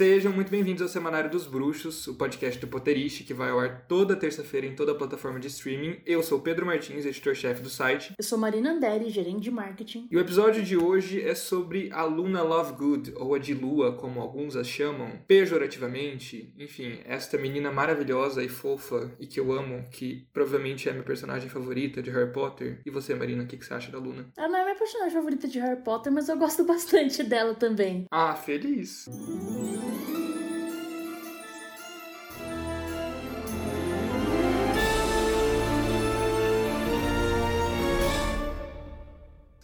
Sejam muito bem-vindos ao Semanário dos Bruxos, o podcast do Potterish, que vai ao ar toda terça-feira em toda a plataforma de streaming. Eu sou Pedro Martins, editor-chefe do site. Eu sou Marina Anderi, gerente de marketing. E o episódio de hoje é sobre a Luna Lovegood, ou a de Lua, como alguns a chamam, pejorativamente. Enfim, esta menina maravilhosa e fofa e que eu amo, que provavelmente é a minha personagem favorita de Harry Potter. E você, Marina, o que, que você acha da Luna? Ela não é minha personagem favorita de Harry Potter, mas eu gosto bastante dela também. Ah, feliz.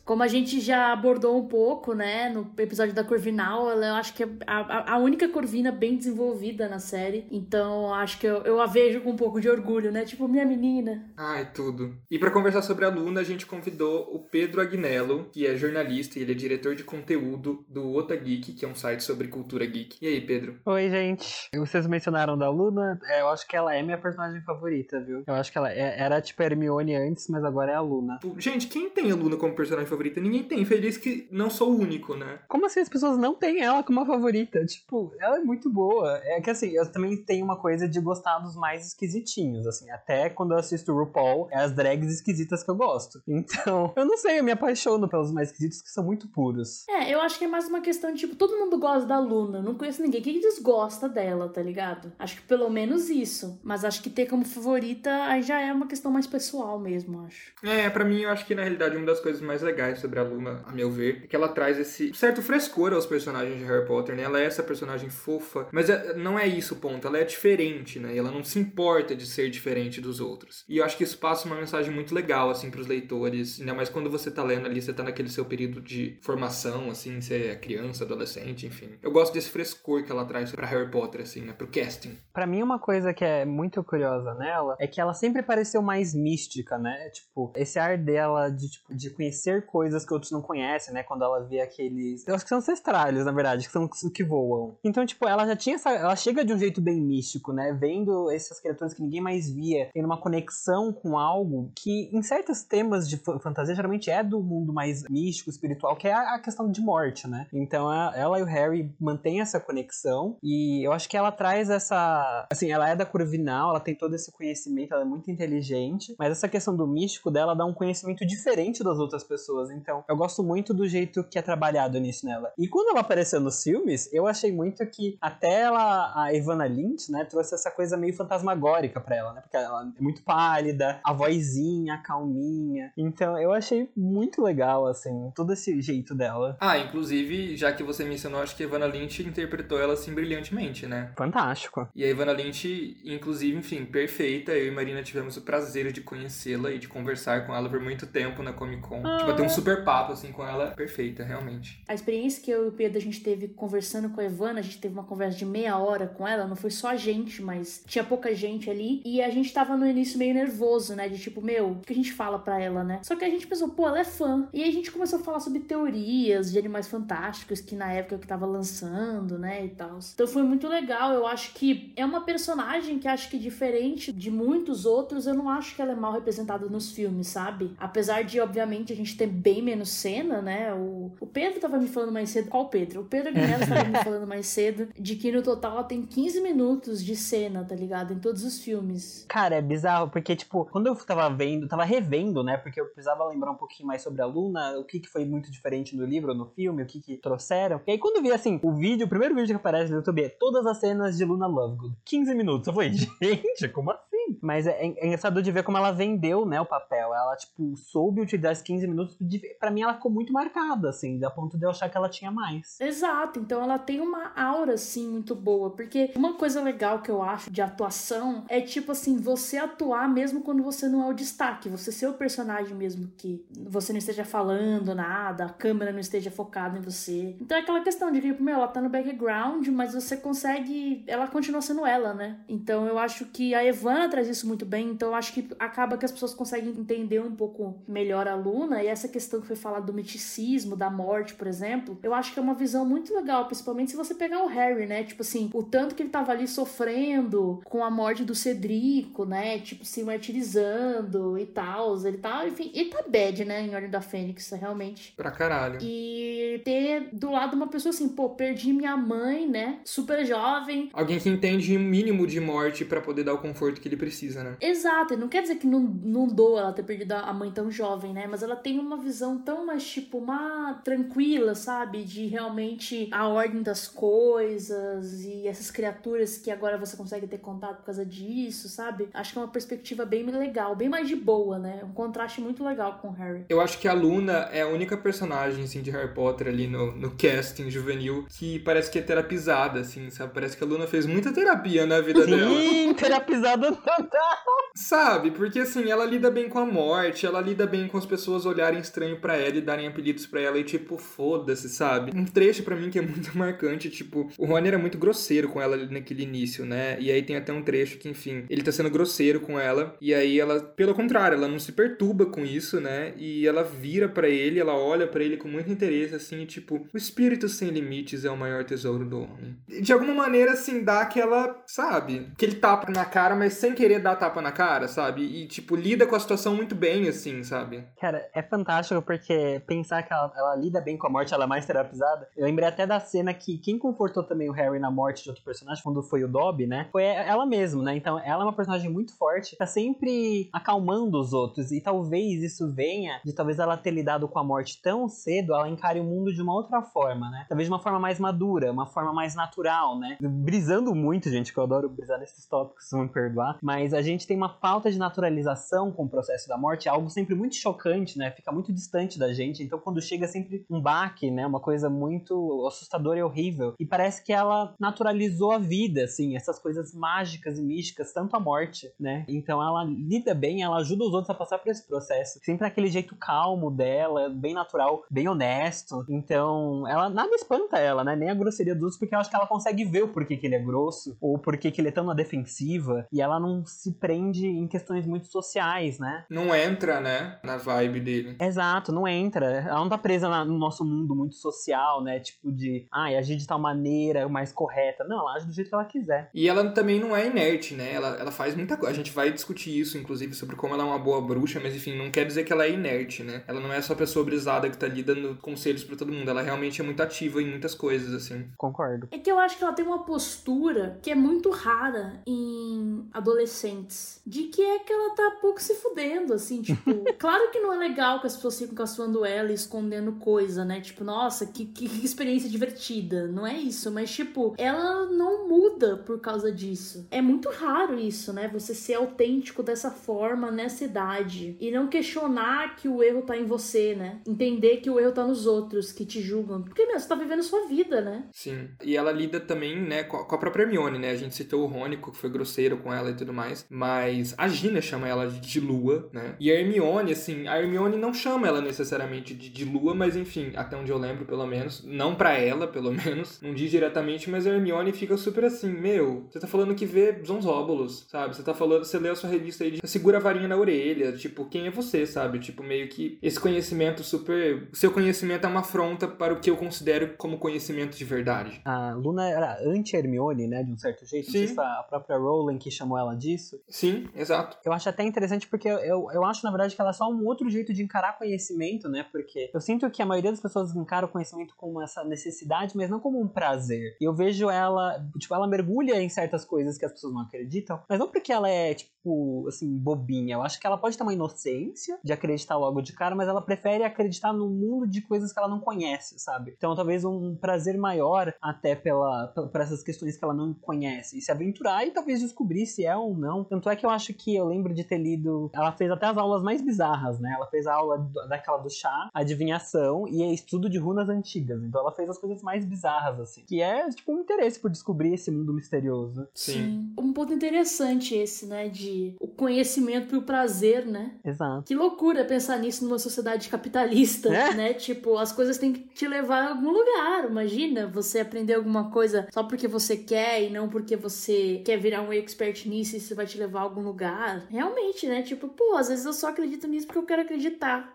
Como a gente já abordou um pouco, né, no episódio da Corvinal, ela, eu acho que é a, a única Corvina bem desenvolvida na série. Então, acho que eu, eu a vejo com um pouco de orgulho, né? Tipo, minha menina. Ai, tudo. E para conversar sobre a Luna, a gente convidou o Pedro Agnello, que é jornalista e ele é diretor de conteúdo do Ota Geek, que é um site sobre cultura geek. E aí, Pedro? Oi, gente. Vocês mencionaram da Luna. É, eu acho que ela é minha personagem favorita, viu? Eu acho que ela é, era tipo a Hermione antes, mas agora é a Luna. Gente, quem tem a Luna como personagem favorita? Favorita. Ninguém tem. Feliz que não sou o único, né? Como assim as pessoas não têm ela como uma favorita? Tipo, ela é muito boa. É que assim, eu também tenho uma coisa de gostar dos mais esquisitinhos, assim. Até quando eu assisto o RuPaul, é as drags esquisitas que eu gosto. Então, eu não sei, eu me apaixono pelos mais esquisitos que são muito puros. É, eu acho que é mais uma questão de, tipo, todo mundo gosta da Luna. Não conheço ninguém que desgosta dela, tá ligado? Acho que pelo menos isso. Mas acho que ter como favorita aí já é uma questão mais pessoal mesmo, acho. É, para mim eu acho que na realidade uma das coisas mais legais sobre a Luna, a meu ver, é que ela traz esse certo frescor aos personagens de Harry Potter, né? Ela é essa personagem fofa, mas é, não é isso o ponto, ela é diferente, né? E ela não se importa de ser diferente dos outros. E eu acho que isso passa uma mensagem muito legal, assim, pros leitores, ainda mais quando você tá lendo ali, você tá naquele seu período de formação, assim, você é criança, adolescente, enfim. Eu gosto desse frescor que ela traz para Harry Potter, assim, né? Pro casting. Para mim, uma coisa que é muito curiosa nela é que ela sempre pareceu mais mística, né? Tipo, esse ar dela de, tipo, de conhecer coisas que outros não conhecem, né? Quando ela vê aqueles. Eu acho que são ancestralhos, na verdade, que são os que voam. Então, tipo, ela já tinha essa. Ela chega de um jeito bem místico, né? Vendo essas criaturas que ninguém mais via, tendo uma conexão com algo que, em certos temas de fantasia, geralmente é do mundo mais místico, espiritual, que é a questão de morte, né? Então, ela e o Harry mantêm essa conexão e eu acho que ela traz essa. Assim, ela é da Corvinal, ela tem todo esse conhecimento, ela é muito inteligente, mas essa questão do místico dela dá um conhecimento diferente das outras pessoas. Então, eu gosto muito do jeito que é trabalhado nisso nela. E quando ela apareceu nos filmes, eu achei muito que até ela, a Ivana Lynch, né, trouxe essa coisa meio fantasmagórica pra ela, né? Porque ela é muito pálida, a vozinha, a calminha. Então, eu achei muito legal, assim, todo esse jeito dela. Ah, inclusive, já que você mencionou, acho que a Ivana Lynch interpretou ela assim brilhantemente, né? Fantástico. E a Ivana Lynch, inclusive, enfim, perfeita. Eu e Marina tivemos o prazer de conhecê-la e de conversar com ela por muito tempo na Comic Con. Ah. Tipo, ter um super papo assim, com ela perfeita, realmente. A experiência que eu e o Pedro a gente teve conversando com a Evana, a gente teve uma conversa de meia hora com ela, não foi só a gente, mas tinha pouca gente ali. E a gente tava no início meio nervoso, né? De tipo, meu, o que a gente fala pra ela, né? Só que a gente pensou, pô, ela é fã. E aí a gente começou a falar sobre teorias de animais fantásticos que na época que tava lançando, né? E tal. Então foi muito legal. Eu acho que é uma personagem que acho que diferente de muitos outros, eu não acho que ela é mal representada nos filmes, sabe? Apesar de, obviamente, a gente ter bem menos cena, né? O, o Pedro tava me falando mais cedo. Qual o Pedro? O Pedro Guinello tava me falando mais cedo de que no total ela tem 15 minutos de cena, tá ligado? Em todos os filmes. Cara, é bizarro, porque, tipo, quando eu tava vendo, tava revendo, né? Porque eu precisava lembrar um pouquinho mais sobre a Luna, o que, que foi muito diferente no livro no filme, o que, que trouxeram. E aí, quando eu vi, assim, o vídeo, o primeiro vídeo que aparece no YouTube é todas as cenas de Luna Lovegood. 15 minutos. Eu falei, gente, como assim? Mas é, é engraçado de ver como ela vendeu, né, o papel. Ela, tipo, soube utilizar esses 15 minutos. Para mim, ela ficou muito marcada, assim, a ponto de eu achar que ela tinha mais. Exato. Então, ela tem uma aura, assim, muito boa. Porque uma coisa legal que eu acho de atuação é, tipo assim, você atuar mesmo quando você não é o destaque. Você ser o personagem mesmo que você não esteja falando nada, a câmera não esteja focada em você. Então, é aquela questão de que, meu, ela tá no background, mas você consegue. Ela continua sendo ela, né? Então, eu acho que a Evana traz isso muito bem, então eu acho que acaba que as pessoas conseguem entender um pouco melhor a Luna e essa questão que foi falada do miticismo, da morte, por exemplo, eu acho que é uma visão muito legal, principalmente se você pegar o Harry, né? Tipo assim, o tanto que ele tava ali sofrendo com a morte do Cedrico, né? Tipo, se martirizando e tal. Ele tá, enfim, ele tá bad, né? Em Ordem da Fênix, realmente. Pra caralho. E ter do lado uma pessoa assim, pô, perdi minha mãe, né? Super jovem. Alguém que entende o mínimo de morte para poder dar o conforto que ele precisa, né? Exato, e não quer dizer que não, não doa ela ter perdido a mãe tão jovem, né? Mas ela tem uma visão tão mais, tipo, uma tranquila, sabe? De realmente a ordem das coisas e essas criaturas que agora você consegue ter contato por causa disso, sabe? Acho que é uma perspectiva bem legal, bem mais de boa, né? Um contraste muito legal com o Harry. Eu acho que a Luna é a única personagem, assim, de Harry Potter ali no, no casting juvenil que parece que é terapizada, assim, sabe? Parece que a Luna fez muita terapia na vida Sim, dela. Sim, terapizada total. Sabe? Porque, assim, ela lida bem com a morte, ela lida bem com as pessoas olharem estranho para ela e darem apelidos para ela e, tipo, foda-se, sabe? Um trecho para mim que é muito marcante, tipo, o Rony era muito grosseiro com ela naquele início, né? E aí tem até um trecho que, enfim, ele tá sendo grosseiro com ela e aí ela, pelo contrário, ela não se perturba com isso, né? E ela vira para ele, ela olha para ele com muito interesse, assim, e, tipo, o espírito sem limites é o maior tesouro do homem. De alguma maneira, assim, dá aquela, sabe? Aquele tapa na cara, mas sem querer dar tapa na cara, sabe? E, tipo, lida com a situação muito bem, assim, sabe? Cara, é fantástico porque pensar que ela, ela lida bem com a morte, ela é mais terapizada. Eu lembrei até da cena que quem confortou também o Harry na morte de outro personagem, quando foi o Dobby, né? Foi ela mesma, né? Então ela é uma personagem muito forte, tá sempre acalmando os outros. E talvez isso venha de talvez ela ter lidado com a morte tão cedo, ela encare o mundo de uma outra forma, né? Talvez de uma forma mais madura, uma forma mais natural, né? Brisando muito, gente, que eu adoro brisar nesses tópicos, vão me perdoar. Mas a gente tem uma falta de naturalização com o processo da morte, algo sempre muito chocante, né? Fica muito distante da gente. Então quando chega é sempre um baque, né? Uma coisa muito assustadora e horrível. E parece que ela naturalizou a vida, assim, essas coisas mágicas e místicas, tanto a morte, né? Então ela lida bem, ela ajuda os outros a passar por esse processo. Sempre aquele jeito calmo dela, bem natural, bem honesto. Então, ela nada espanta ela, né? Nem a grosseria dos outros, porque eu acho que ela consegue ver o porquê que ele é grosso, ou porquê que ele é tão na defensiva, e ela não se prende em questões muito sociais, né? Não entra, né, na vibe dele. Exato, não entra. Ela não tá presa na, no nosso mundo muito social, né? Tipo de, ah, agir de tal maneira mais correta. Não, ela age do jeito que ela quiser. E ela também não é inerte, né? Ela, ela faz muita coisa. A gente vai discutir isso, inclusive, sobre como ela é uma boa bruxa, mas enfim, não quer dizer que ela é inerte, né? Ela não é só pessoa brisada que tá ali dando conselhos para todo mundo. Ela realmente é muito ativa em muitas coisas, assim. Concordo. É que eu acho que ela tem uma postura que é muito rara em adolescentes. De que é que ela tá pouco se fudendo, assim, tipo. claro que não é legal que as pessoas ficam caçoando ela e escondendo coisa, né? Tipo, nossa, que, que, experiência divertida. Não é isso, mas, tipo, ela não muda por causa disso. É muito raro isso, né? Você ser autêntico dessa forma nessa idade. E não questionar que o erro tá em você, né? Entender que o erro tá nos outros, que te julgam. Porque, meu, você tá vivendo sua vida, né? Sim. E ela lida também, né, com a própria Hermione, né? A gente citou o Rônico, que foi grosseiro com ela e tudo mais. Mas a Gina chama ela de Lua, né? E a Hermione, assim, a Hermione não chama ela necessariamente de, de Lua, mas enfim, até onde eu lembro, pelo menos. Não para ela, pelo menos. Não diz diretamente, mas a Hermione fica super assim, meu, você tá falando que vê Zonzóbulos, sabe? Você tá falando, você lê a sua revista aí de segura a varinha na orelha, tipo, quem é você, sabe? Tipo, meio que esse conhecimento super. Seu conhecimento é uma afronta para o que eu considero como conhecimento de verdade. A Luna era anti-Hermione, né? De um certo jeito. Sim. A própria Rowling que chamou ela disso. Sim, exato. Eu acho até interessante porque eu, eu, eu acho, na verdade, que ela é só um outro jeito de encarar conhecimento, né? Porque eu sinto que a maioria das pessoas encara o conhecimento como essa necessidade, mas não como um prazer. E eu vejo ela, tipo, ela mergulha em certas coisas que as pessoas não acreditam, mas não porque ela é, tipo, assim, bobinha. Eu acho que ela pode ter uma inocência de acreditar logo de cara, mas ela prefere acreditar no mundo de coisas que ela não conhece, sabe? Então, talvez um prazer maior até pela, por essas questões que ela não conhece. E se aventurar e talvez descobrir se é ou não. Tanto é que eu acho que eu lembro de ter lido. Ela fez até as aulas mais bizarras, né? Ela fez a aula daquela do chá, adivinhação e estudo de runas antigas. Então ela fez as coisas mais bizarras, assim. Que é, tipo, um interesse por descobrir esse mundo misterioso. Sim. Sim. Um ponto interessante esse, né? De o conhecimento e o prazer, né? Exato. Que loucura pensar nisso numa sociedade capitalista, É? né? Tipo, as coisas têm que te levar a algum lugar. Imagina você aprender alguma coisa só porque você quer e não porque você quer virar um expert nisso isso vai te levar a algum lugar. Realmente, né? Tipo, pô, às vezes eu só acredito nisso porque eu quero acreditar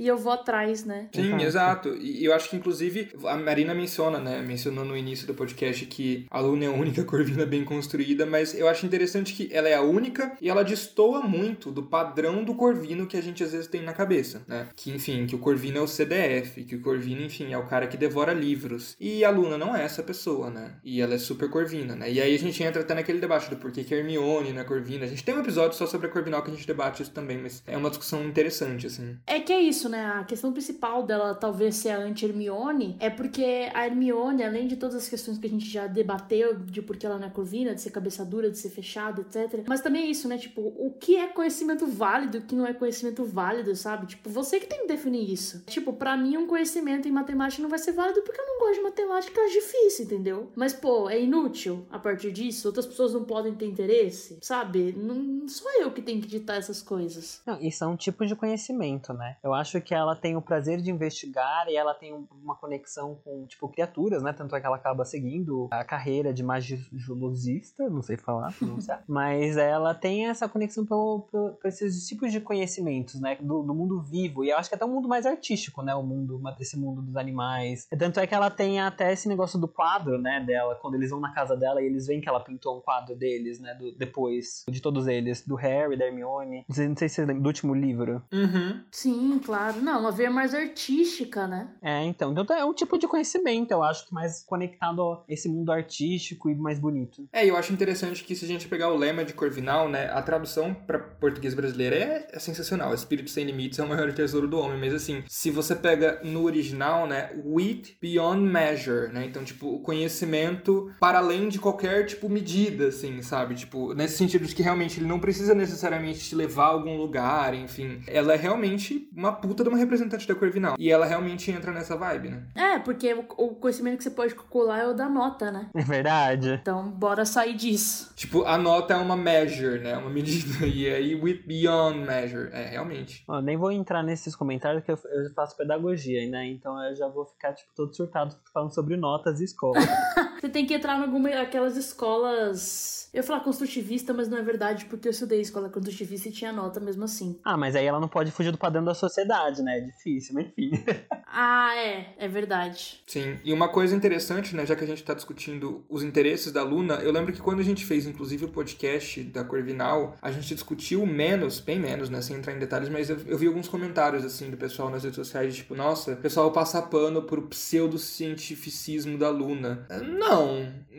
e eu vou atrás, né? Sim, exato. E eu acho que, inclusive, a Marina menciona, né? Mencionou no início do podcast que a Luna é a única corvina bem construída, mas eu acho interessante que ela é a única e ela destoa muito do padrão do corvino que a gente às vezes tem na cabeça, né? Que, enfim, que o corvino é o CDF, que o corvino, enfim, é o cara que devora livros. E a Luna não é essa pessoa, né? E ela é super corvina, né? E aí a gente entra até naquele debate do porquê que Hermione não é corvina. A gente tem um episódio só sobre a Corvinal que a gente debate isso também, mas é uma discussão interessante, assim. É que é isso, né? A questão principal dela talvez ser a anti-Hermione é porque a Hermione, além de todas as questões que a gente já debateu, de porque ela não é corvina, de ser cabeça dura, de ser fechada, etc. Mas também é isso, né? Tipo, o que é conhecimento válido e o que não é conhecimento válido, sabe? Tipo, você que tem que definir isso. Tipo, para mim, um conhecimento em matemática não vai ser válido porque eu não gosto de matemática, difícil, entendeu? Mas, pô, é inútil a partir disso. Outras pessoas não podem ter interesse, sabe? Não sou eu que tenho que ditar essas coisas. Não, isso é um tipo de conhecimento, né? Eu acho que ela tem o prazer de investigar e ela tem uma conexão com, tipo, criaturas, né? Tanto é que ela acaba seguindo a carreira de magilosista, não sei falar, pronunciar, mas ela tem essa conexão pelo, pelo, por esses tipos de conhecimentos, né? Do, do, mundo vivo. E eu acho que é até um mundo mais artístico, né? O mundo, esse mundo dos animais. Tanto é que ela tem até esse negócio do quadro, né? Dela, quando eles vão na casa dela e eles veem que ela pintou um quadro deles, né? Do, depois, de todos eles, do Harry, da Hermione. Não sei, não sei se você lembra do último livro. Uhum. Sim, claro. Não, uma veia mais artística, né? É, então. Então é um tipo de conhecimento, eu acho que mais conectado a esse mundo artístico e mais bonito. É, eu acho interessante que se a gente pegar o lema de Corvinal, né, a tradução para português brasileiro é, é, sensacional. Espírito sem limites é o maior tesouro do homem, mas assim, se você pega no original, né, wit beyond measure, né? Então, tipo, o conhecimento para além de qualquer tipo medida, assim, sabe? Tipo, nesse sentido de que realmente ele não precisa necessariamente te levar a algum lugar, enfim. Ela é realmente uma puta de uma representante da Corvinal. E ela realmente entra nessa vibe, né? É, porque o conhecimento que você pode calcular é o da nota, né? É verdade. Então, bora sair disso. Tipo, a nota é uma measure, né? Uma medida. E aí, with beyond measure. É, realmente. Ó, nem vou entrar nesses comentários que eu, eu faço pedagogia, né? Então eu já vou ficar, tipo, todo surtado falando sobre notas e escola. você tem que entrar em alguma aquelas escolas. Eu ia falar construtivista, mas não é verdade, porque eu estudei escola construtivista e tinha nota mesmo assim. Ah, mas aí ela não pode fugir do padrão da sociedade, né? É difícil, mas enfim. ah, é. É verdade. Sim. E uma coisa interessante, né? Já que a gente tá discutindo os interesses da Luna, eu lembro que quando a gente fez, inclusive, o podcast da Corvinal, a gente discutiu menos, bem menos, né? Sem entrar em detalhes, mas eu, eu vi alguns comentários, assim, do pessoal nas redes sociais, tipo, nossa, o pessoal passa pano pro pseudocientificismo da Luna. Não,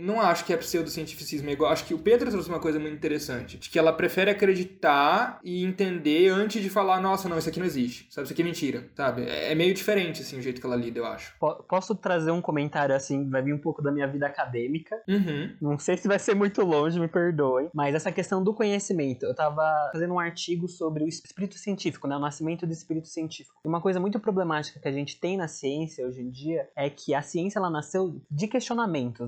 não acho que é pseudocientificismo. Eu acho que o Pedro trouxe uma coisa muito interessante, de que ela prefere acreditar e entender antes de falar, nossa, não, isso aqui não existe, sabe? Isso aqui é mentira, sabe? É meio diferente, assim, o jeito que ela lida, eu acho. Posso trazer um comentário, assim, vai vir um pouco da minha vida acadêmica. Uhum. Não sei se vai ser muito longe, me perdoem. Mas essa questão do conhecimento. Eu tava fazendo um artigo sobre o espírito científico, né? O nascimento do espírito científico. E uma coisa muito problemática que a gente tem na ciência hoje em dia é que a ciência, ela nasceu de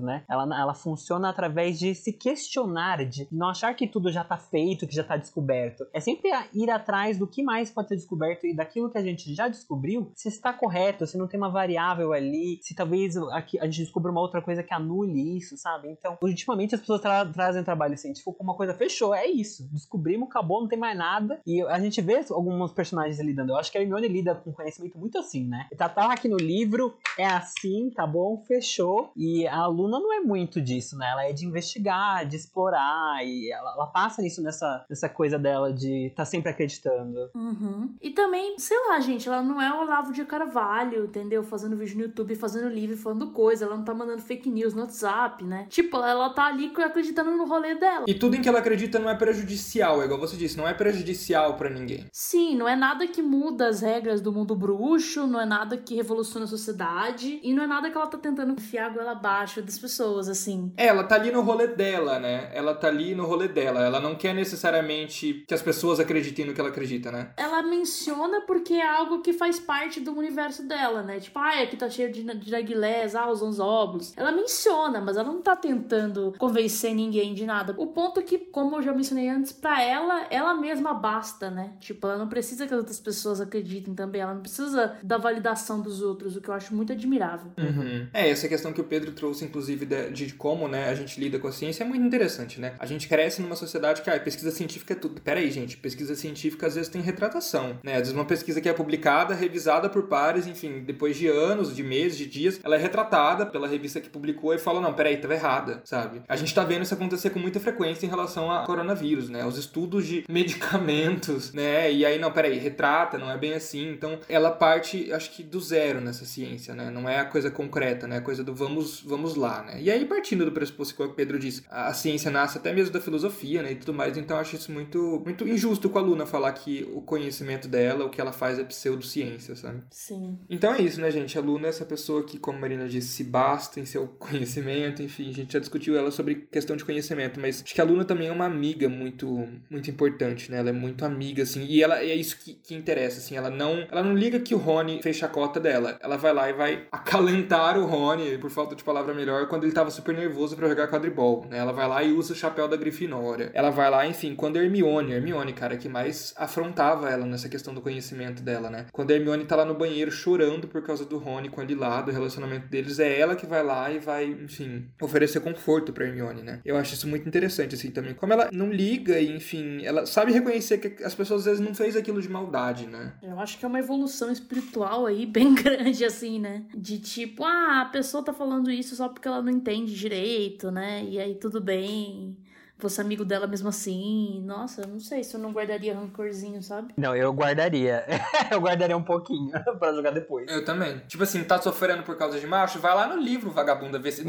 né? Ela, ela funciona através de se questionar, de não achar que tudo já tá feito, que já tá descoberto. É sempre ir atrás do que mais pode ser descoberto e daquilo que a gente já descobriu, se está correto, se não tem uma variável ali, se talvez aqui a gente descubra uma outra coisa que anule isso, sabe? Então, ultimamente as pessoas tra trazem trabalho científico como uma coisa, fechou, é isso. Descobrimos, acabou, não tem mais nada. E a gente vê alguns personagens lidando. Eu acho que a Hermione lida com conhecimento muito assim, né? Tá, tá aqui no livro, é assim, tá bom, fechou. E a aluna não é muito disso, né? Ela é de investigar, de explorar, e ela, ela passa nisso nessa, nessa coisa dela de tá sempre acreditando. Uhum. E também, sei lá, gente, ela não é o Olavo de Carvalho, entendeu? Fazendo vídeo no YouTube, fazendo livro, falando coisa. Ela não tá mandando fake news no WhatsApp, né? Tipo, ela tá ali acreditando no rolê dela. E tudo em que ela acredita não é prejudicial, é igual você disse, não é prejudicial para ninguém. Sim, não é nada que muda as regras do mundo bruxo, não é nada que revoluciona a sociedade, e não é nada que ela tá tentando enfiar a goela abaixo das pessoas, assim. É, ela tá ali no rolê dela, né? Ela tá ali no rolê dela. Ela não quer necessariamente que as pessoas acreditem no que ela acredita, né? Ela menciona porque é algo que faz parte do universo dela, né? Tipo, ah, aqui tá cheio de, de narguilés, ah, os anzóbulos. Ela menciona, mas ela não tá tentando convencer ninguém de nada. O ponto é que, como eu já mencionei antes, para ela, ela mesma basta, né? Tipo, ela não precisa que as outras pessoas acreditem também. Ela não precisa da validação dos outros, o que eu acho muito admirável. Uhum. É, essa questão que o Pedro trouxe, inclusive inclusive, de, de, como né, a gente lida com a ciência é muito interessante, né? A gente cresce numa sociedade que, ah, pesquisa científica é tudo. Pera aí, gente, pesquisa científica às vezes tem retratação, né? Às vezes uma pesquisa que é publicada, revisada por pares, enfim, depois de anos, de meses, de dias, ela é retratada pela revista que publicou e fala, não, peraí, tava errada, sabe? A gente tá vendo isso acontecer com muita frequência em relação ao coronavírus, né? Os estudos de medicamentos, né? E aí, não, peraí, retrata, não é bem assim. Então, ela parte, acho que do zero nessa ciência, né? Não é a coisa concreta, né? A coisa do vamos, vamos lá, né? E aí, partindo do pressuposto que o Pedro disse, a ciência nasce até mesmo da filosofia, né? E tudo mais, então eu acho isso muito, muito injusto com a aluna falar que o conhecimento dela, o que ela faz é pseudociência, sabe? Sim. Então é isso, né, gente? A aluna é essa pessoa que, como a Marina disse, se basta em seu conhecimento, enfim, a gente já discutiu ela sobre questão de conhecimento, mas acho que a aluna também é uma amiga muito, muito importante, né? Ela é muito amiga, assim, e ela é isso que, que interessa, assim, ela não, ela não liga que o Rony fez chacota dela, ela vai lá e vai acalentar o Rony, por falta de palavra melhor, quando ele tava super nervoso para jogar quadribol, né? Ela vai lá e usa o chapéu da Grifinória. Ela vai lá, enfim, quando a Hermione, a Hermione, cara, que mais afrontava ela nessa questão do conhecimento dela, né? Quando a Hermione tá lá no banheiro chorando por causa do Rony com ele lá, do relacionamento deles, é ela que vai lá e vai, enfim, oferecer conforto pra Hermione, né? Eu acho isso muito interessante, assim, também. Como ela não liga e, enfim, ela sabe reconhecer que as pessoas às vezes não fez aquilo de maldade, né? Eu acho que é uma evolução espiritual aí bem grande, assim, né? De tipo, ah, a pessoa tá falando isso só porque ela não entende direito, né? E aí tudo bem fosse amigo dela mesmo assim. Nossa, eu não sei se eu não guardaria rancorzinho, sabe? Não, eu guardaria. eu guardaria um pouquinho pra jogar depois. Eu também. Tipo assim, tá sofrendo por causa de macho? Vai lá no livro, vagabunda, ver se.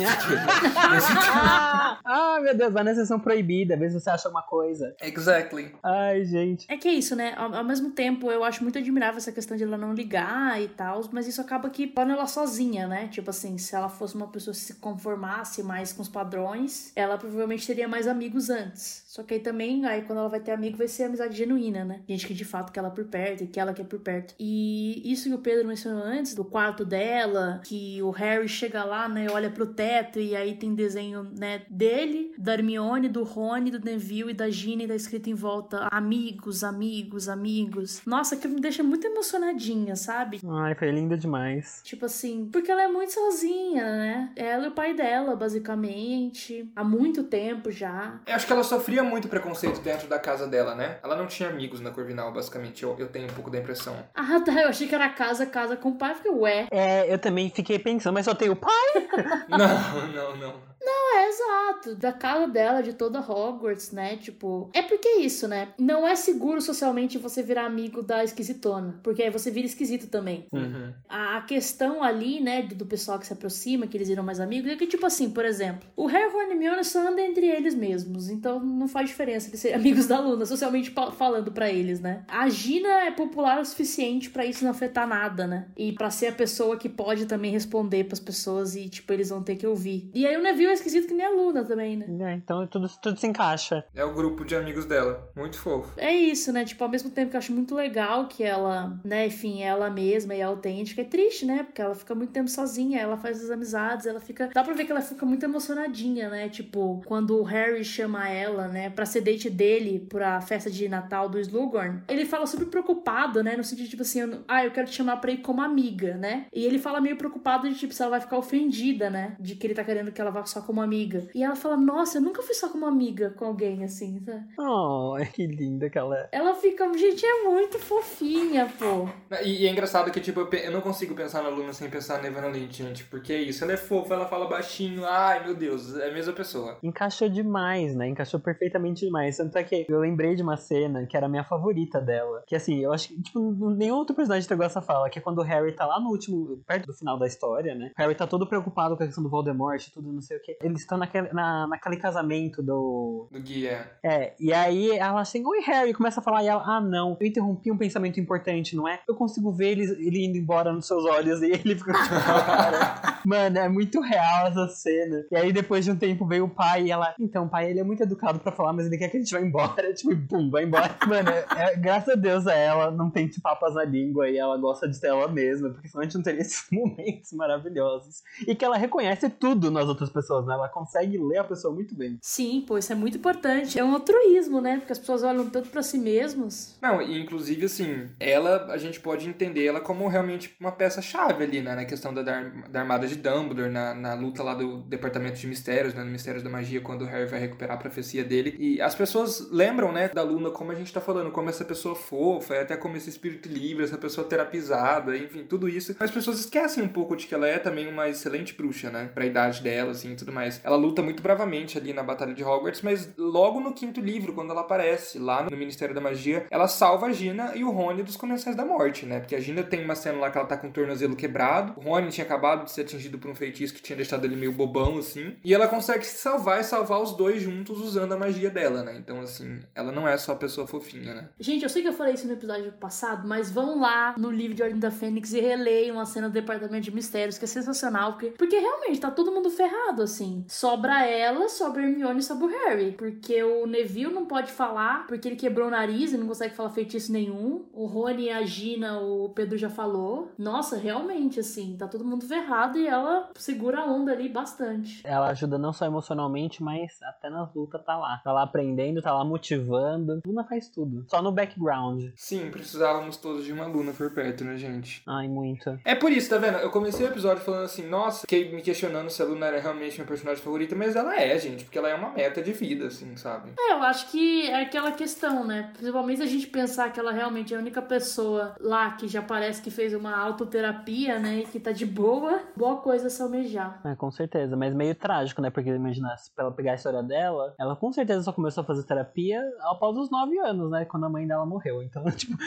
ah, meu Deus, vai na sessão proibida, vê se você acha uma coisa. Exactly. Ai, gente. É que é isso, né? Ao, ao mesmo tempo, eu acho muito admirável essa questão de ela não ligar e tal, mas isso acaba que põe ela sozinha, né? Tipo assim, se ela fosse uma pessoa que se conformasse mais com os padrões, ela provavelmente teria mais amigos amigos antes. Só que aí também, aí quando ela vai ter amigo, vai ser amizade genuína, né? Gente que de fato quer ela por perto e que ela quer por perto. E isso que o Pedro mencionou antes, do quarto dela, que o Harry chega lá, né, olha pro teto e aí tem desenho, né, dele, da Hermione, do Rony, do Neville e da Ginny, da escrita em volta, amigos, amigos, amigos. Nossa, que me deixa muito emocionadinha, sabe? Ai, foi linda demais. Tipo assim, porque ela é muito sozinha, né? Ela e o pai dela, basicamente, há muito tempo já. Eu acho que ela sofria muito preconceito dentro da casa dela, né? Ela não tinha amigos na Corvinal, basicamente. Eu, eu tenho um pouco da impressão. Ah, tá. Eu achei que era casa, casa com o pai. Fiquei, ué. É, eu também fiquei pensando, mas só tem o pai? não, não, não. Não, é exato. Da casa dela, de toda Hogwarts, né? Tipo. É porque é isso, né? Não é seguro socialmente você virar amigo da esquisitona. Porque aí você vira esquisito também. Uhum. A questão ali, né, do pessoal que se aproxima, que eles viram mais amigos, é que, tipo assim, por exemplo, o Harry e Hermione só andam entre eles mesmos. Então não faz diferença eles serem amigos da Luna, socialmente falando para eles, né? A Gina é popular o suficiente para isso não afetar nada, né? E para ser a pessoa que pode também responder para as pessoas e, tipo, eles vão ter que ouvir. E aí o Neville é esquisito que nem a Luna também, né? É, então tudo, tudo se encaixa. É o grupo de amigos dela. Muito fofo. É isso, né? Tipo, ao mesmo tempo que eu acho muito legal que ela, né, enfim, é ela mesma e é autêntica. É triste, né? Porque ela fica muito tempo sozinha, ela faz as amizades, ela fica. Dá pra ver que ela fica muito emocionadinha, né? Tipo, quando o Harry chama ela, né, pra ser date dele pra festa de Natal do Slughorn, ele fala super preocupado, né? No sentido, tipo assim, ah, eu quero te chamar pra ir como amiga, né? E ele fala meio preocupado de, tipo, se ela vai ficar ofendida, né? De que ele tá querendo que ela vá só como amiga. E ela fala, nossa, eu nunca fui só como amiga com alguém, assim, sabe? Oh, que linda que ela é. Ela fica, gente, é muito fofinha, pô. E, e é engraçado que, tipo, eu, eu, não consigo pensar na Luna sem pensar na Evangeline, gente, porque é isso, ela é fofa, ela fala baixinho, ai, meu Deus, é a mesma pessoa. Encaixou demais, né? Encaixou perfeitamente demais. Tanto é que eu lembrei de uma cena que era a minha favorita dela. Que assim, eu acho que, tipo, nenhum outro personagem entregou essa fala, que é quando o Harry tá lá no último, perto do final da história, né? O Harry tá todo preocupado com a questão do Voldemort, tudo, não sei o que. Eles estão naquele, na, naquele casamento do. Do guia. É, e aí ela assim, oi Harry, começa a falar, e ela, ah não, eu interrompi um pensamento importante, não é? Eu consigo ver ele, ele indo embora nos seus olhos e ele fica tipo, cara. Mano, é muito real essa cena. E aí depois de um tempo veio o pai e ela, então, pai, ele é muito educado pra falar, mas ele quer que a gente vá embora. Tipo, pum, vai embora. Mano, é, é, graças a Deus a ela não tem tipo, papas na língua e ela gosta de ser ela mesma, porque senão a gente não teria esses momentos maravilhosos. E que ela reconhece tudo nas outras pessoas, pessoas, né? Ela consegue ler a pessoa muito bem. Sim, pô, isso é muito importante. É um altruísmo, né? Porque as pessoas olham tanto para si mesmos. Não, e inclusive, assim, ela, a gente pode entender ela como realmente uma peça-chave ali, né? Na questão da, da armada de Dumbledore, na, na luta lá do Departamento de Mistérios, né? No Mistérios da Magia, quando o Harry vai recuperar a profecia dele. E as pessoas lembram, né, da Luna, como a gente tá falando, como essa pessoa fofa, até como esse espírito livre, essa pessoa terapizada, enfim, tudo isso. Mas as pessoas esquecem um pouco de que ela é também uma excelente bruxa, né? Pra idade dela, assim, tudo mais. Ela luta muito bravamente ali na Batalha de Hogwarts, mas logo no quinto livro, quando ela aparece lá no Ministério da Magia, ela salva a Gina e o Rony dos Comensais da Morte, né? Porque a Gina tem uma cena lá que ela tá com o tornozelo quebrado, o Rony tinha acabado de ser atingido por um feitiço que tinha deixado ele meio bobão, assim, e ela consegue se salvar e salvar os dois juntos usando a magia dela, né? Então, assim, ela não é só a pessoa fofinha, né? Gente, eu sei que eu falei isso no episódio passado, mas vão lá no livro de Ordem da Fênix e releiam a cena do Departamento de Mistérios, que é sensacional, porque, porque realmente tá todo mundo ferrado, assim. Sobra ela, sobra Hermione e sobra o Harry, porque o Neville não pode falar, porque ele quebrou o nariz e não consegue falar feitiço nenhum. O Rony e a Gina, o Pedro já falou. Nossa, realmente, assim, tá todo mundo ferrado e ela segura a onda ali bastante. Ela ajuda não só emocionalmente, mas até nas lutas tá lá. Tá lá aprendendo, tá lá motivando. Luna faz tudo. Só no background. Sim, precisávamos todos de uma Luna por perto, né, gente? Ai, muito. É por isso, tá vendo? Eu comecei o episódio falando assim, nossa, fiquei me questionando se a Luna era realmente minha personagem favorita, mas ela é, gente, porque ela é uma meta de vida, assim, sabe? É, eu acho que é aquela questão, né? Principalmente se a gente pensar que ela realmente é a única pessoa lá que já parece que fez uma autoterapia, né? E que tá de boa, boa coisa se almejar. É, com certeza. Mas meio trágico, né? Porque imagina, se ela pegar a história dela, ela com certeza só começou a fazer terapia após os nove anos, né? Quando a mãe dela morreu. Então, tipo,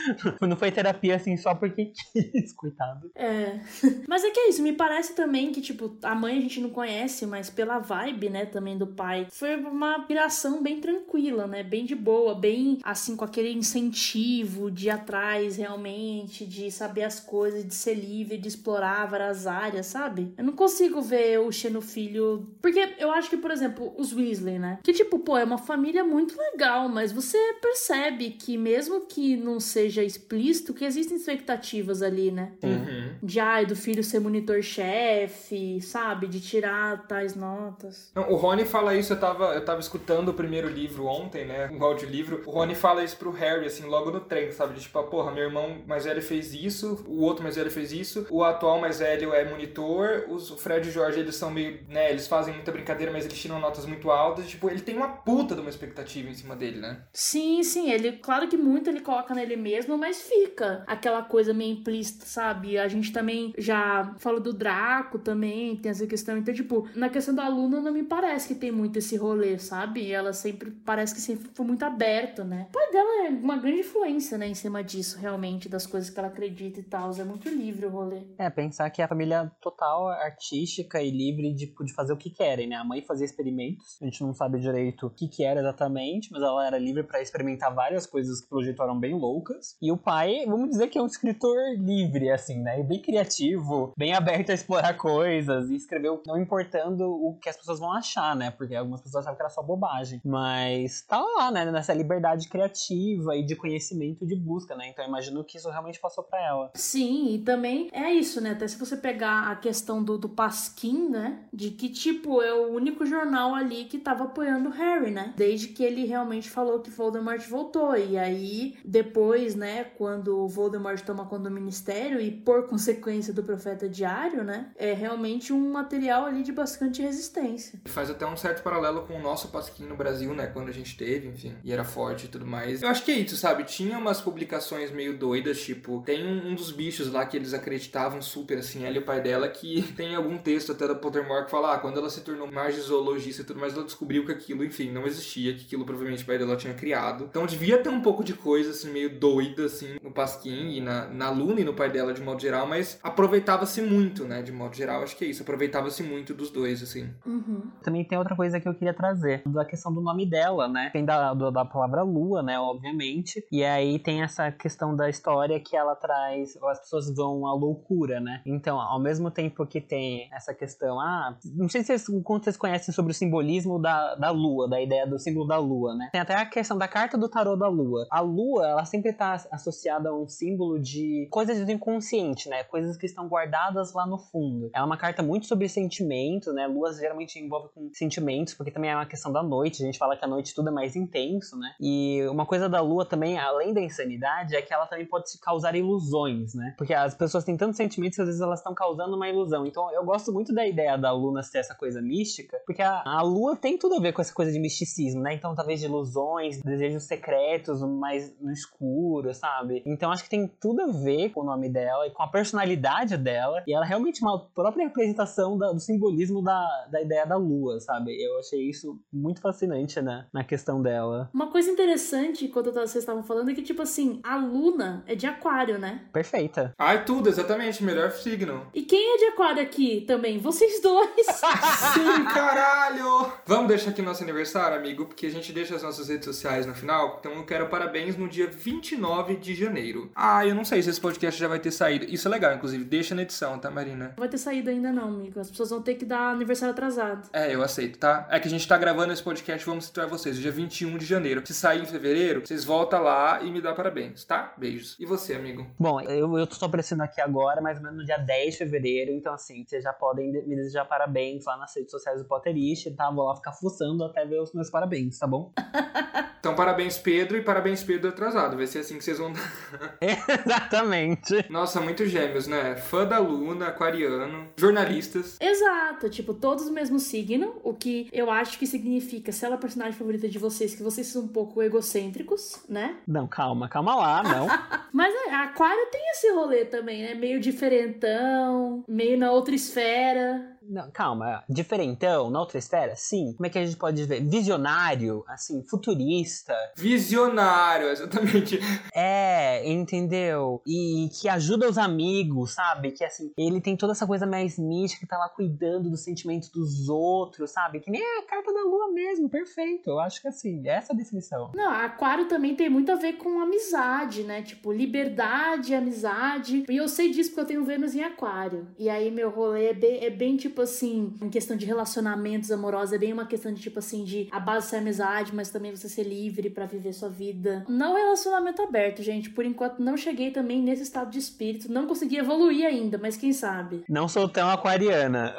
não foi terapia assim só porque quis, coitado. É. Mas é que é isso, me parece também que, tipo, a mãe a gente não conhece, mas pela vibe, né, também do pai, foi uma piração bem tranquila, né? Bem de boa, bem assim, com aquele incentivo de ir atrás realmente, de saber as coisas, de ser livre, de explorar várias áreas, sabe? Eu não consigo ver o Xeno Filho. Porque eu acho que, por exemplo, os Weasley, né? Que, tipo, pô, é uma família muito legal, mas você percebe que, mesmo que não seja explícito, que existem expectativas ali, né? Uhum. De, ai, do filho ser monitor-chefe, sabe? De tirar tais notas. Não, o Rony fala isso, eu tava, eu tava escutando o primeiro livro ontem, né? Um audiolivro. O Rony fala isso pro Harry, assim, logo no trem, sabe? De tipo, ah, porra, meu irmão mais velho fez isso, o outro mais velho fez isso, o atual mais velho é monitor, os, o Fred e o Jorge, eles são meio, né? Eles fazem muita brincadeira, mas eles tiram notas muito altas. Tipo, ele tem uma puta de uma expectativa em cima dele, né? Sim, sim, ele, claro que muito ele coloca nele mesmo, mas fica aquela coisa meio implícita, sabe? A gente também já falou do Draco também, tem essa questão. Então, tipo, na questão da Luna não me parece que tem muito esse rolê, sabe? Ela sempre parece que sempre foi muito aberta, né? O pai dela é uma grande influência, né, em cima disso, realmente, das coisas que ela acredita e tal. É muito livre o rolê. É, pensar que a família total artística e livre de, de fazer o que querem, né? A mãe fazia experimentos, a gente não sabe direito o que que era exatamente, mas ela era livre para experimentar várias coisas que pelo jeito eram bem loucas. E o pai, vamos dizer que é um escritor livre, assim, né? E bem criativo, bem aberto a explorar coisas e escreveu não importando o que as pessoas vão achar, né? Porque algumas pessoas sabem que era só bobagem. Mas tá lá, né? Nessa liberdade criativa e de conhecimento de busca, né? Então eu imagino que isso realmente passou para ela. Sim, e também é isso, né? Até se você pegar a questão do, do Pasquim, né? De que, tipo, é o único jornal ali que tava apoiando o Harry, né? Desde que ele realmente falou que Voldemort voltou. E aí, depois, né? Quando o Voldemort toma conta do Ministério e, por consequência do Profeta Diário, né? É realmente um material ali de bastante resistência. Faz até um certo paralelo com o nosso Pasquim no Brasil, né? Quando a gente teve, enfim, e era forte e tudo mais. Eu acho que é isso, sabe? Tinha umas publicações meio doidas, tipo, tem um, um dos bichos lá que eles acreditavam super, assim, ela e o pai dela, que tem algum texto até da Pottermore que fala, ah, quando ela se tornou margizoologista e tudo mais, ela descobriu que aquilo, enfim, não existia, que aquilo provavelmente o pai dela tinha criado. Então devia ter um pouco de coisa, assim, meio doida, assim, no Pasquim e na, na Luna e no pai dela, de modo geral, mas aproveitava-se muito, né? De modo geral, acho que é isso, aproveitava-se muito dos dois, assim. Uhum. Também tem outra coisa que eu queria trazer, da questão do nome dela, né? Tem da, da palavra lua, né? Obviamente. E aí tem essa questão da história que ela traz, as pessoas vão à loucura, né? Então, ao mesmo tempo que tem essa questão, ah, não sei se vocês, quanto vocês conhecem sobre o simbolismo da, da lua, da ideia do símbolo da lua, né? Tem até a questão da carta do tarô da lua. A lua, ela sempre tá associada associada a um símbolo de coisas do inconsciente, né? Coisas que estão guardadas lá no fundo. Ela é uma carta muito sobre sentimento, né? Lua geralmente envolve com sentimentos, porque também é uma questão da noite. A gente fala que a noite tudo é mais intenso, né? E uma coisa da Lua também, além da insanidade, é que ela também pode causar ilusões, né? Porque as pessoas têm tantos sentimentos que às vezes elas estão causando uma ilusão. Então eu gosto muito da ideia da Luna ser essa coisa mística, porque a, a Lua tem tudo a ver com essa coisa de misticismo, né? Então talvez de ilusões, desejos secretos, mais no escuro, sabe? Então acho que tem tudo a ver com o nome dela e com a personalidade dela. E ela é realmente uma própria representação da, do simbolismo da, da ideia da lua, sabe? Eu achei isso muito fascinante, né? Na questão dela. Uma coisa interessante, quando vocês estavam falando, é que, tipo assim, a Luna é de aquário, né? Perfeita. Ai, tudo, exatamente. Melhor signo. E quem é de aquário aqui também? Vocês dois. Sim, caralho! Vamos deixar aqui nosso aniversário, amigo, porque a gente deixa as nossas redes sociais no final. Então eu quero parabéns no dia 29 de janeiro. Ah, eu não sei se esse podcast já vai ter saído. Isso é legal, inclusive. Deixa na edição, tá, Marina? Não vai ter saído ainda não, amigo. As pessoas vão ter que dar aniversário atrasado. É, eu aceito, tá? É que a gente tá gravando esse podcast, vamos situar vocês, dia 21 de janeiro. Se sair em fevereiro, vocês voltam lá e me dá parabéns, tá? Beijos. E você, amigo? Bom, eu, eu tô aparecendo aqui agora, mais ou menos no dia 10 de fevereiro, então assim, vocês já podem me desejar parabéns lá nas redes sociais do Potterish, tá? Vou lá ficar fuçando até ver os meus parabéns, tá bom? Então, parabéns, Pedro, e parabéns, Pedro atrasado. Vai ser assim que vocês vão. Exatamente. Nossa, muito gêmeos, né? Fã da Luna, aquariano, jornalistas. Exato, tipo, todos o mesmo signo, o que eu acho que significa, se ela é a personagem favorita de vocês, que vocês são um pouco egocêntricos, né? Não, calma, calma lá, não. Mas é, a Aquário tem esse rolê também, né? Meio diferentão, meio na outra esfera. Não, calma, diferentão, na outra esfera? Sim. Como é que a gente pode ver? Visionário, assim, futurista. Visionário, exatamente. É, entendeu? E que ajuda os amigos, sabe? Que assim, ele tem toda essa coisa mais mística, que tá lá cuidando dos sentimentos dos outros, sabe? Que nem a carta da lua mesmo, perfeito. Eu acho que assim, essa é a definição. Não, Aquário também tem muito a ver com amizade, né? Tipo, liberdade, amizade. E eu sei disso porque eu tenho Vênus em Aquário. E aí meu rolê é bem, é bem tipo assim, em questão de relacionamentos amorosos, é bem uma questão de tipo assim, de a base ser amizade, mas também você ser livre para viver sua vida. Não relacionamento aberto, gente. Por enquanto não cheguei também nesse estado de espírito. Não consegui evoluir ainda, mas quem sabe? Não sou tão aquariana.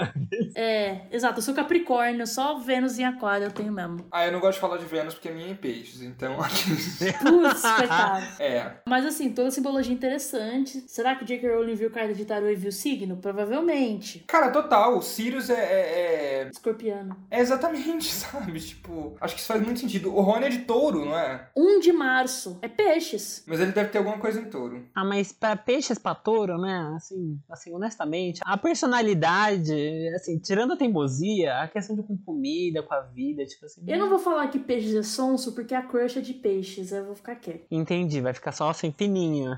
É, exato. Eu sou Capricórnio, só Vênus em Aquário eu tenho mesmo. Ah, eu não gosto de falar de Vênus porque a minha é em peixes, então. Putz, coitado. é. Mas assim, toda a simbologia interessante. Será que J.K. Rowling viu carta de tarô e viu signo? Provavelmente. Cara, total. O Sirius é, é, é. Escorpiano. É exatamente, sabe? Tipo, acho que isso faz muito sentido. O Rony é de touro, não é? 1 de março. É peixes. Mas ele deve ter alguma coisa em touro. Ah, mas pra peixes pra touro, né? Assim, assim, honestamente, a personalidade, assim, tirando a teimosia, a questão de com comida, com a vida, tipo assim. Eu não vou falar que peixes é sonso, porque a crush é de peixes. Eu vou ficar quieto. Entendi, vai ficar só assim, fininho.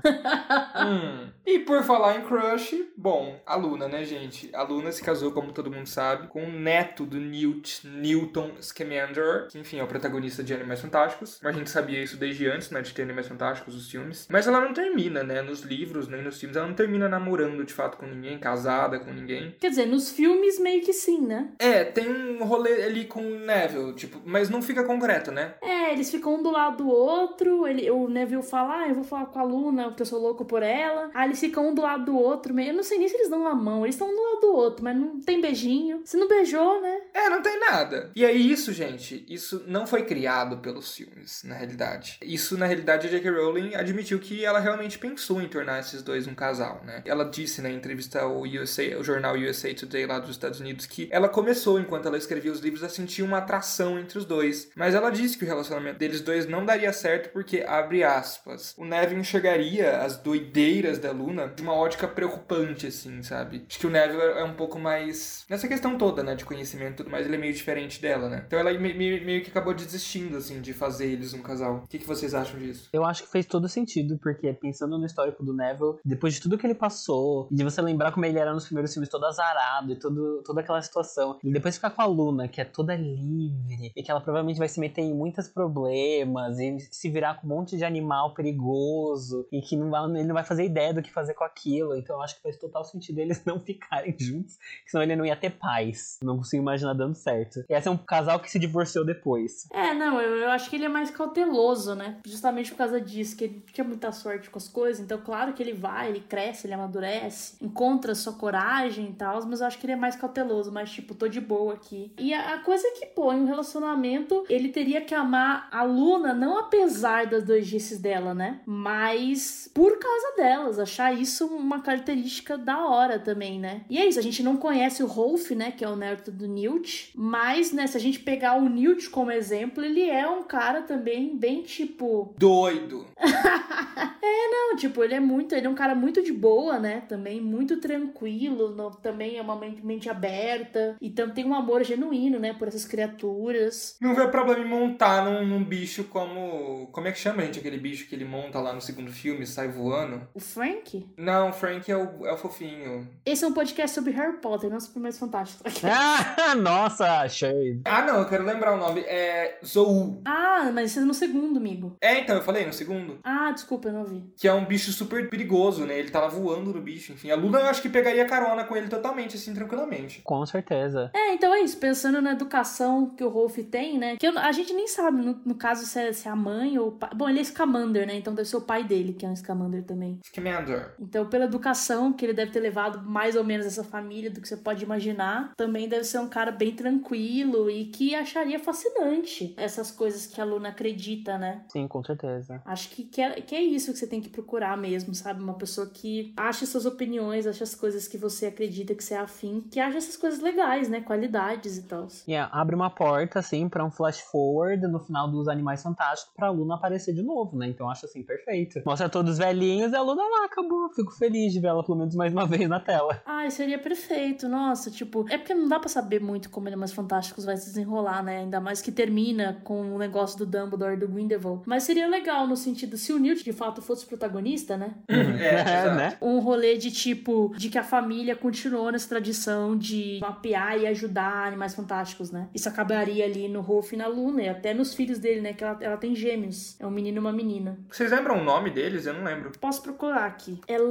hum. E por falar em crush, bom, a Luna, né, gente? A Luna se casou, como todo mundo sabe, com o neto do Newt, Newton Scamander, que enfim é o protagonista de Animais Fantásticos. Mas a gente sabia isso desde antes, né, de ter Animais Fantásticos, os filmes. Mas ela não termina, né, nos livros, nem nos filmes, ela não termina namorando de fato com ninguém, casada com ninguém. Quer dizer, nos filmes meio que sim, né? É, tem um rolê ali com o Neville, tipo, mas não fica concreto, né? É, eles ficam um do lado do outro, ele, o Neville fala, ah, eu vou falar com a Luna, porque eu sou louco por ela. Aí eles ficam um do lado do outro, meio, eu não sei nem se eles dão a mão, eles estão um do lado do outro, mas não tem beijinho. Se não beijou, né? É, não tem nada. E aí isso, gente, isso não foi criado pelos filmes, na realidade. Isso, na realidade, a J.K. Rowling admitiu que ela realmente pensou em tornar esses dois um casal, né? Ela disse na entrevista ao USA, o jornal USA Today lá dos Estados Unidos, que ela começou, enquanto ela escrevia os livros, a sentir uma atração entre os dois. Mas ela disse que o relacionamento deles dois não daria certo porque, abre aspas, o Neville enxergaria as doideiras da Luna de uma ótica preocupante, assim, sabe? Acho que o Neville é um pouco mais. Nessa questão toda, né? De conhecimento e tudo mais, ele é meio diferente dela, né? Então ela me- me- meio que acabou desistindo, assim, de fazer eles um casal. O que, que vocês acham disso? Eu acho que fez todo sentido, porque pensando no histórico do Neville, depois de tudo que ele passou, e de você lembrar como ele era nos primeiros filmes, todo azarado e todo, toda aquela situação, e depois ficar com a Luna, que é toda livre, e que ela provavelmente vai se meter em muitos problemas e se virar com um monte de animal perigoso e que não vai, ele não vai fazer ideia do que fazer com aquilo. Então eu acho que faz total sentido eles não ficarem juntos, senão ele não ia ter paz. Não consigo imaginar dando certo. E esse é um casal que se divorciou depois. É, não, eu, eu acho que ele é mais cauteloso, né? Justamente por causa disso, que ele tinha muita sorte com as coisas. Então, claro que ele vai, ele cresce, ele amadurece, encontra sua coragem e tal, mas eu acho que ele é mais cauteloso, mais tipo, tô de boa aqui. E a, a coisa é que, pô, em um relacionamento, ele teria que amar a Luna não apesar das doidices dela, né? Mas por causa delas, achar isso uma característica da hora também, né? E é isso, a gente não conhece o Rolf, né, que é o neto do Newt, mas, né, se a gente pegar o Newt como exemplo, ele é um cara também bem tipo Doido. é, não, tipo, ele é muito, ele é um cara muito de boa, né? Também muito tranquilo, no, também é uma mente, mente aberta. Então tem um amor genuíno, né, por essas criaturas. Não vê problema em montar num, num bicho como. Como é que chama, gente? Aquele bicho que ele monta lá no segundo filme, sai voando. O Frank? Não, o Frank é o, é o fofinho. Esse é um podcast sobre Harry Potter, não sobre mais fantásticos. ah, nossa, achei. Ah, não, eu quero lembrar o nome. É Zou. Ah, mas isso é no segundo, amigo. É, então, eu falei no segundo. Ah, desculpa, eu não vi. Que é um bicho super perigoso, né? Ele tava voando no bicho, enfim. A Luna eu acho que pegaria carona com ele totalmente, assim, tranquilamente. Com certeza. É, então é isso. Pensando na educação que o Rolf tem, né? Que eu- a gente nem sabe, no, no caso, se é, se é a mãe ou o pai. Bom, ele é Scamander, né? Então deve ser o pai dele, que é um Scamander também. Scamander. Então, pela educação que ele deve ter levado mais ou menos essa família do que você pode imaginar, também deve ser um cara bem tranquilo e que acharia fascinante essas coisas que a Luna acredita, né? Sim, com certeza. Acho que, que, é, que é isso que você tem que procurar mesmo, sabe? Uma pessoa que acha suas opiniões, acha as coisas que você acredita que você é afim, que acha essas coisas legais, né? Qualidades e tal. E é, abre uma porta, assim, pra um flash forward no final dos Animais Fantásticos pra Luna aparecer de novo, né? Então acho assim, perfeito. Mostra todos velhinhos e a Luna lá, acabou. Fico feliz de ver ela pelo menos mais uma vez na tela. Ai, seria perfeito, nossa, tipo, é porque não dá pra saber muito como Animais Fantásticos vai se desenrolar, né? Ainda mais que termina com o negócio do Dumbledore e do Grindelwald. Mas seria legal no sentido, se o Newt de fato fosse o protagonista, né? É, exato. né? um rolê de tipo, de que a família continuou nessa tradição de mapear e ajudar animais fantásticos, né? Isso acabaria ali no Rolf e na Luna, e até nos filhos dele, né? Que ela, ela tem gêmeos. É um menino e uma menina. Vocês lembram o nome deles? Eu não lembro. Posso procurar aqui. É L-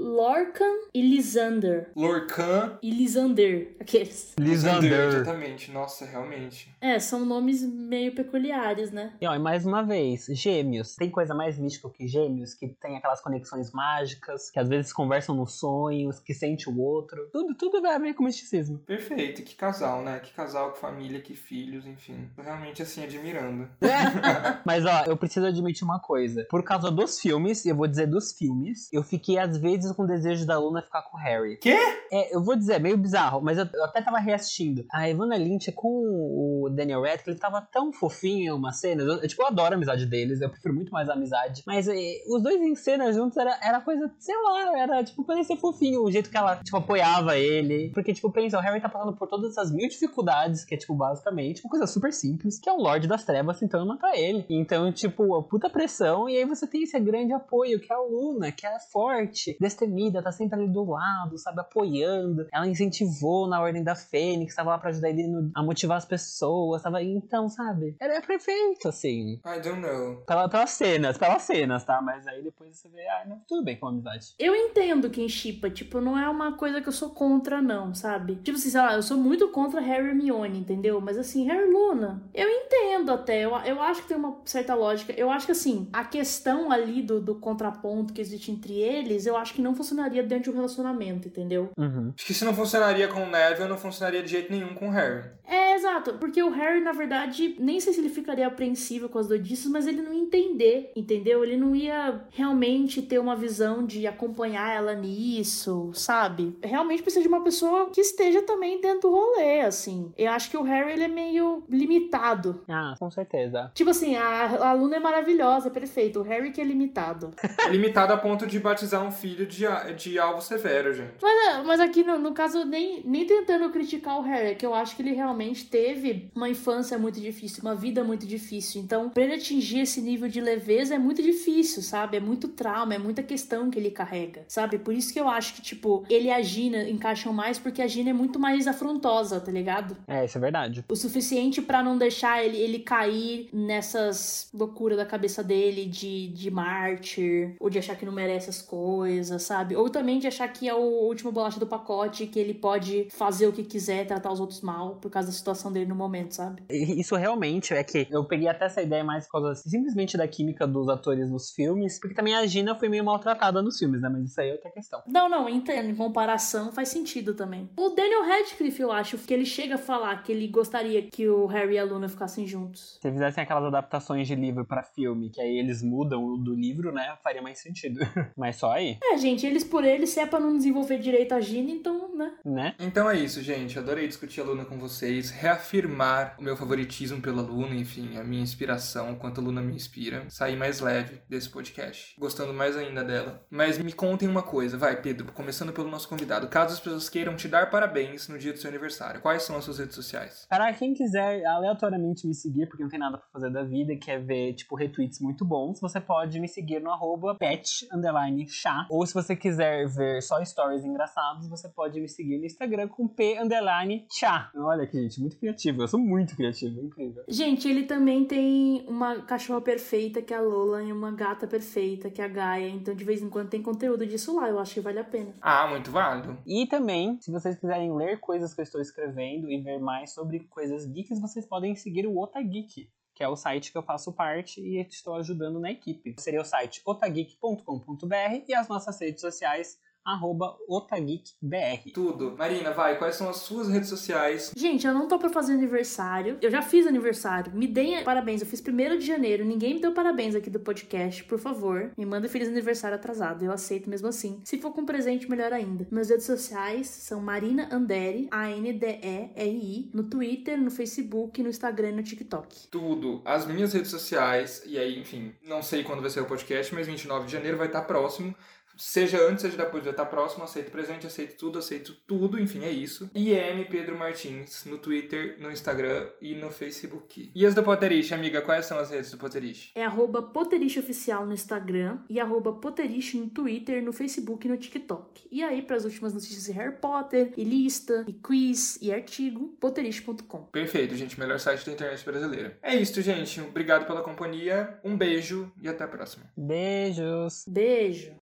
Lorcan e Lisander. Lorcan. E Lisander, aqueles. Lisander. Exatamente. Nossa, realmente. É, são nomes meio peculiares, né? E ó, e mais uma vez, gêmeos. Tem coisa mais mística que gêmeos, que tem aquelas conexões mágicas, que às vezes conversam nos sonhos, que sente o outro. Tudo, tudo vai ver com misticismo. Perfeito. Que casal, né? Que casal, que família, que filhos, enfim. Tô realmente, assim, admirando. Mas ó, eu preciso admitir uma coisa. Por causa dos filmes, e eu vou dizer dos filmes, eu fiquei às vezes com o desejo da Luna ficar com o Harry. Quê? É, eu vou dizer, é meio bizarro, mas eu, eu até tava reassistindo. A Ivana Lynch com o Daniel Radcliffe, ele tava tão fofinho em umas cenas. Eu, eu, tipo, eu adoro a amizade deles, eu prefiro muito mais a amizade. Mas é, os dois em cena juntos era, era coisa, sei lá, era tipo, parecia fofinho o jeito que ela, tipo, apoiava ele. Porque, tipo, pensa, o Harry tá passando por todas essas mil dificuldades, que é, tipo, basicamente uma coisa super simples, que é o Lorde das Trevas tentando matar ele. Então, tipo, a puta pressão, e aí você tem esse grande apoio, que é a Luna, que é forte, destemida, tá sempre ali do lado, sabe, apoiando. Ela incentivou na Ordem da Fênix, tava lá pra ajudar ele no- a motivar as pessoas, tava, então, sabe, era perfeito, assim. I don't know. Pela, pelas cenas, pelas cenas, tá? Mas aí depois você vê, ah, não, tudo bem com a amizade. Eu entendo quem chipa, tipo, não é uma coisa que eu sou contra, não, sabe? Tipo assim, sei lá, eu sou muito contra Harry e Hermione, entendeu? Mas assim, Harry e Luna, eu entendo até, eu, eu acho que tem uma certa lógica. Eu acho que assim, a questão ali do, do contraponto que existe entre eles, eu acho que não funcionaria dentro de um relacionamento, entendeu? Uhum. Que se não funcionaria com o Neville, não funcionaria de jeito nenhum com o Harry. É, exato, porque o Harry, na verdade, nem sei se ele ficaria apreensivo com as doidices, mas ele não ia entender, entendeu? Ele não ia realmente ter uma visão de acompanhar ela nisso, sabe? Realmente precisa de uma pessoa que esteja também dentro do rolê, assim. Eu acho que o Harry, ele é meio limitado. Ah, com certeza. Tipo assim, a, a Luna é maravilhosa, é perfeito. O Harry que é limitado. É limitado a ponto de batizar um filho de, de alvo severo, gente. Mas, mas aqui, no, no caso, nem, nem tentando criticar o Harry, é que eu acho que ele realmente teve uma infância muito difícil, uma vida muito difícil. Então, pra ele atingir esse nível de leveza é muito difícil, sabe? É muito trauma, é muita questão que ele carrega, sabe? Por isso que eu acho que, tipo, ele e a Gina encaixam mais, porque a Gina é muito mais afrontosa, tá ligado? É, isso é verdade. O suficiente pra não deixar ele, ele cair nessas loucuras da cabeça dele de, de mártir, ou de achar que não merece as coisas, sabe? Ou também de achar que é o último bolacha do pacote, que ele pode fazer o que quiser, tratar os outros mal, por causa da situação dele no momento, sabe? Isso realmente é que eu peguei até essa ideia mais por causa simplesmente da química dos atores nos filmes, porque também a Gina foi meio maltratada nos filmes, né? Mas isso aí é outra questão. Não, não, entendo. Em comparação faz sentido também. O Daniel Radcliffe, eu acho, que ele chega a falar que ele gostaria que o Harry e a Luna ficassem juntos. Se fizessem aquelas adaptações de livro para filme, que aí eles mudam do livro, né? Faria mais sentido. Mas só aí. É, gente, eles por eles, se é pra não desenvolver direito a Gina, então, né? Né? Então é isso, gente. Adorei discutir a Luna com vocês, reafirmar o meu favoritismo pela Luna, enfim, a minha inspiração, quanto a Luna me inspira. Sair mais leve desse podcast, gostando mais ainda dela. Mas me contem uma coisa, vai, Pedro, começando pelo nosso convidado. Caso as pessoas queiram te dar parabéns no dia do seu aniversário, quais são as suas redes sociais? Para quem quiser aleatoriamente me seguir, porque não tem nada pra fazer da vida quer ver, tipo, retweets muito bons, você pode me seguir no arroba pet, underline, chá. Ou se você quiser ver só stories engraçados, você pode me seguir no Instagram com p, underline, chá. Olha aqui, gente, muito criativo. Eu sou muito criativo, é incrível. Gente, ele também tem uma cachorra perfeita, que é a Lola, e uma gata perfeita, que é a Gaia. Então, de vez em quando tem conteúdo disso lá. Eu acho que vale a pena. Ah, muito válido. E também, se vocês quiserem ler coisas que eu estou escrevendo e ver mais sobre coisas geeks, vocês podem seguir o Otageek, que é o site que eu faço parte e estou ajudando na equipe. Seria o site otageek.com.br e as nossas redes sociais arroba otageekbr. Tudo. Marina, vai, quais são as suas redes sociais? Gente, eu não tô pra fazer aniversário. Eu já fiz aniversário. Me deem parabéns. Eu fiz primeiro de janeiro. Ninguém me deu parabéns aqui do podcast. Por favor, me manda feliz aniversário atrasado. Eu aceito mesmo assim. Se for com presente, melhor ainda. Meus redes sociais são Marina Andere, A-N-D-E-R-I, no Twitter, no Facebook, no Instagram e no TikTok. Tudo. As minhas redes sociais, e aí, enfim, não sei quando vai ser o podcast, mas 29 de janeiro vai estar próximo. Seja antes, seja depois, vai estar próximo, aceito presente, aceito tudo, aceito tudo, enfim, é isso. IM Pedro Martins, no Twitter, no Instagram e no Facebook. E as do Potterish, amiga, quais são as redes do Potterish? É arroba Oficial no Instagram e arroba no Twitter, no Facebook e no TikTok. E aí, para as últimas notícias de Harry Potter, e lista, e quiz, e artigo, poterish.com. Perfeito, gente, melhor site da internet brasileira. É isso, gente. Obrigado pela companhia, um beijo e até a próxima. Beijos! Beijo!